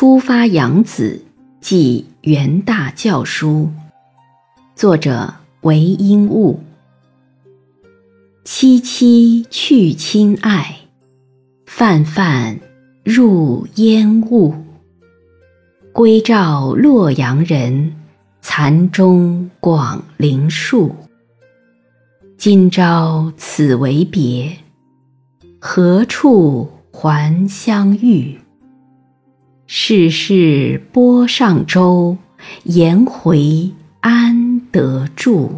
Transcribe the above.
出发扬子即元大教书，作者韦应物。萋萋去亲爱，泛泛入烟雾。归照洛阳人，残钟广陵树。今朝此为别，何处还相遇？世事波上舟，颜回安得住？